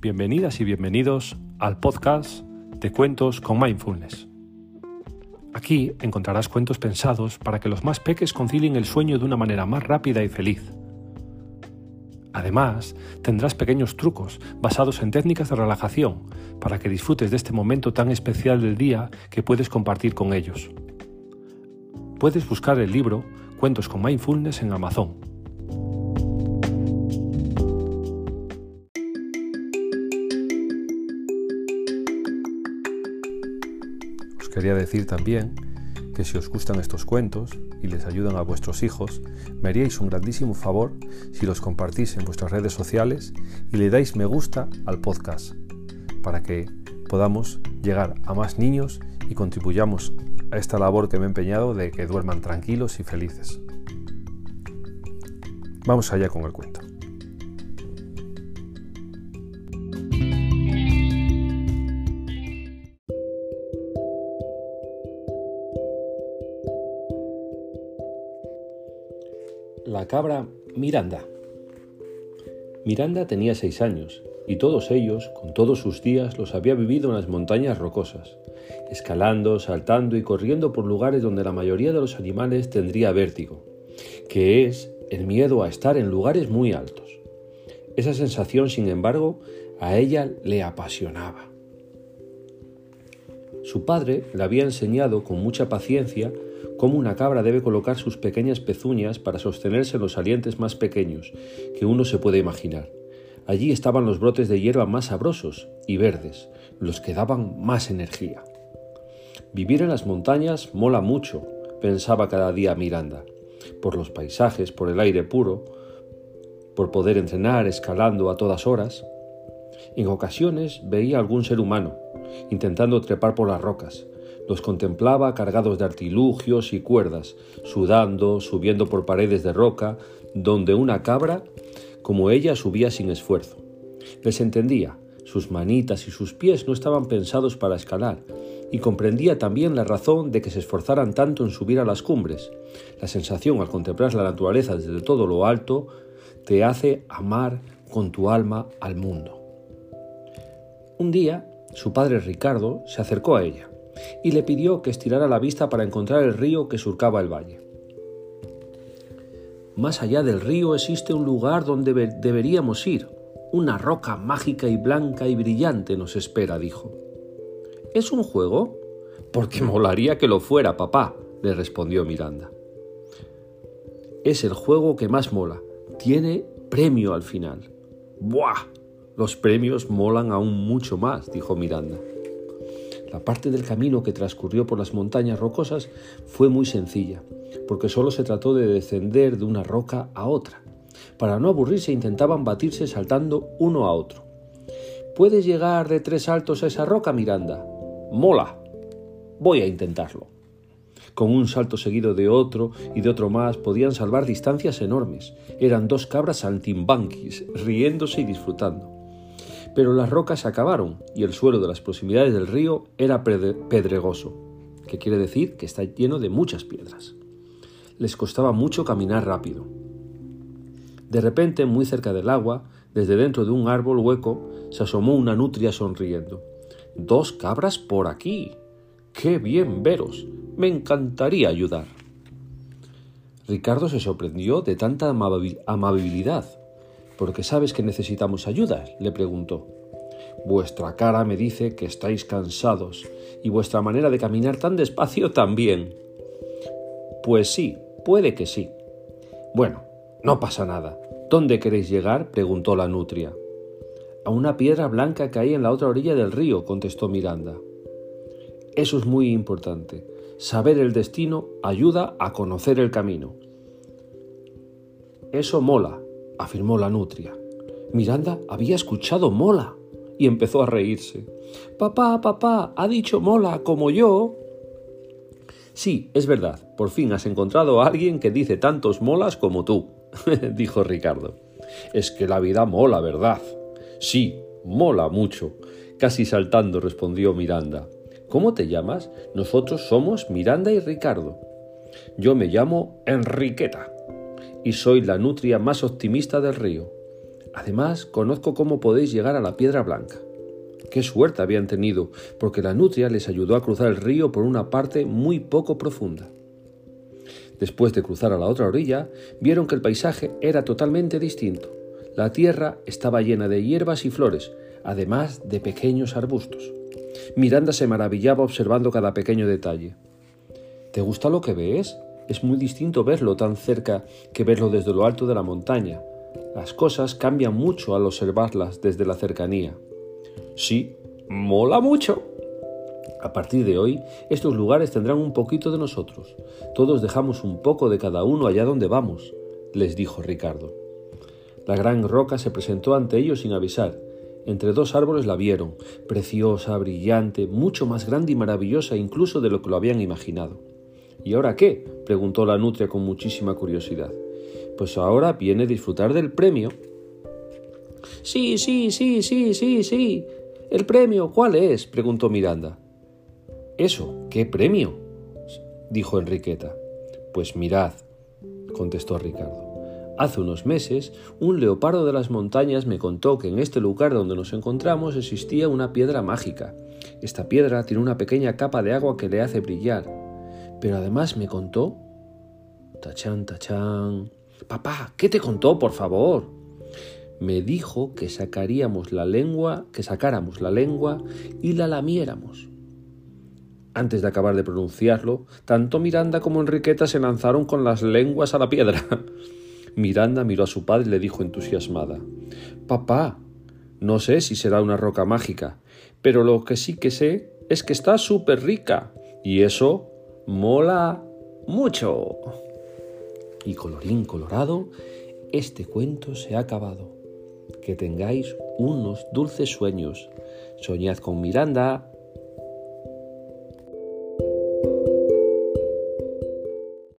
Bienvenidas y bienvenidos al podcast de Cuentos con Mindfulness. Aquí encontrarás cuentos pensados para que los más peques concilien el sueño de una manera más rápida y feliz. Además, tendrás pequeños trucos basados en técnicas de relajación para que disfrutes de este momento tan especial del día que puedes compartir con ellos. Puedes buscar el libro Cuentos con Mindfulness en Amazon quería decir también que si os gustan estos cuentos y les ayudan a vuestros hijos, me haríais un grandísimo favor si los compartís en vuestras redes sociales y le dais me gusta al podcast para que podamos llegar a más niños y contribuyamos a esta labor que me he empeñado de que duerman tranquilos y felices. Vamos allá con el cuento. La cabra Miranda. Miranda tenía seis años y todos ellos, con todos sus días, los había vivido en las montañas rocosas, escalando, saltando y corriendo por lugares donde la mayoría de los animales tendría vértigo, que es el miedo a estar en lugares muy altos. Esa sensación, sin embargo, a ella le apasionaba. Su padre le había enseñado con mucha paciencia cómo una cabra debe colocar sus pequeñas pezuñas para sostenerse en los salientes más pequeños que uno se puede imaginar. Allí estaban los brotes de hierba más sabrosos y verdes, los que daban más energía. Vivir en las montañas mola mucho, pensaba cada día Miranda, por los paisajes, por el aire puro, por poder entrenar escalando a todas horas. En ocasiones veía algún ser humano, intentando trepar por las rocas, los contemplaba cargados de artilugios y cuerdas, sudando, subiendo por paredes de roca, donde una cabra, como ella, subía sin esfuerzo. Les entendía, sus manitas y sus pies no estaban pensados para escalar, y comprendía también la razón de que se esforzaran tanto en subir a las cumbres. La sensación al contemplar la naturaleza desde todo lo alto te hace amar con tu alma al mundo. Un día, su padre Ricardo se acercó a ella y le pidió que estirara la vista para encontrar el río que surcaba el valle. Más allá del río existe un lugar donde deberíamos ir. Una roca mágica y blanca y brillante nos espera, dijo. ¿Es un juego? Porque molaría que lo fuera, papá, le respondió Miranda. Es el juego que más mola. Tiene premio al final. ¡Buah! Los premios molan aún mucho más, dijo Miranda. La parte del camino que transcurrió por las montañas rocosas fue muy sencilla, porque solo se trató de descender de una roca a otra. Para no aburrirse intentaban batirse saltando uno a otro. ¿Puedes llegar de tres saltos a esa roca, Miranda? Mola. Voy a intentarlo. Con un salto seguido de otro y de otro más podían salvar distancias enormes. Eran dos cabras saltimbanquis, riéndose y disfrutando pero las rocas se acabaron y el suelo de las proximidades del río era pedregoso, que quiere decir que está lleno de muchas piedras. Les costaba mucho caminar rápido. De repente, muy cerca del agua, desde dentro de un árbol hueco, se asomó una nutria sonriendo. Dos cabras por aquí. ¡Qué bien veros! Me encantaría ayudar. Ricardo se sorprendió de tanta amabilidad ¿Por qué sabes que necesitamos ayuda? le preguntó. Vuestra cara me dice que estáis cansados y vuestra manera de caminar tan despacio también. Pues sí, puede que sí. Bueno, no pasa nada. ¿Dónde queréis llegar? preguntó la nutria. A una piedra blanca que hay en la otra orilla del río, contestó Miranda. Eso es muy importante. Saber el destino ayuda a conocer el camino. Eso mola, afirmó la nutria. Miranda había escuchado mola y empezó a reírse. Papá, papá, ha dicho mola como yo. Sí, es verdad, por fin has encontrado a alguien que dice tantos molas como tú, dijo Ricardo. Es que la vida mola, ¿verdad? Sí, mola mucho, casi saltando respondió Miranda. ¿Cómo te llamas? Nosotros somos Miranda y Ricardo. Yo me llamo Enriqueta y soy la nutria más optimista del río. Además, conozco cómo podéis llegar a la piedra blanca. Qué suerte habían tenido, porque la nutria les ayudó a cruzar el río por una parte muy poco profunda. Después de cruzar a la otra orilla, vieron que el paisaje era totalmente distinto. La tierra estaba llena de hierbas y flores, además de pequeños arbustos. Miranda se maravillaba observando cada pequeño detalle. ¿Te gusta lo que ves? Es muy distinto verlo tan cerca que verlo desde lo alto de la montaña. Las cosas cambian mucho al observarlas desde la cercanía. Sí, mola mucho. A partir de hoy, estos lugares tendrán un poquito de nosotros. Todos dejamos un poco de cada uno allá donde vamos, les dijo Ricardo. La gran roca se presentó ante ellos sin avisar. Entre dos árboles la vieron, preciosa, brillante, mucho más grande y maravillosa incluso de lo que lo habían imaginado. ¿Y ahora qué? preguntó la nutria con muchísima curiosidad. Pues ahora viene a disfrutar del premio. Sí, sí, sí, sí, sí, sí. ¿El premio cuál es? preguntó Miranda. Eso, ¿qué premio? dijo Enriqueta. Pues mirad, contestó Ricardo. Hace unos meses, un leopardo de las montañas me contó que en este lugar donde nos encontramos existía una piedra mágica. Esta piedra tiene una pequeña capa de agua que le hace brillar. Pero además me contó... Tachán, tachán. Papá, ¿qué te contó, por favor? Me dijo que sacaríamos la lengua, que sacáramos la lengua y la lamiéramos. Antes de acabar de pronunciarlo, tanto Miranda como Enriqueta se lanzaron con las lenguas a la piedra. Miranda miró a su padre y le dijo entusiasmada Papá, no sé si será una roca mágica, pero lo que sí que sé es que está súper rica. Y eso mola mucho. Y colorín colorado, este cuento se ha acabado. Que tengáis unos dulces sueños. Soñad con Miranda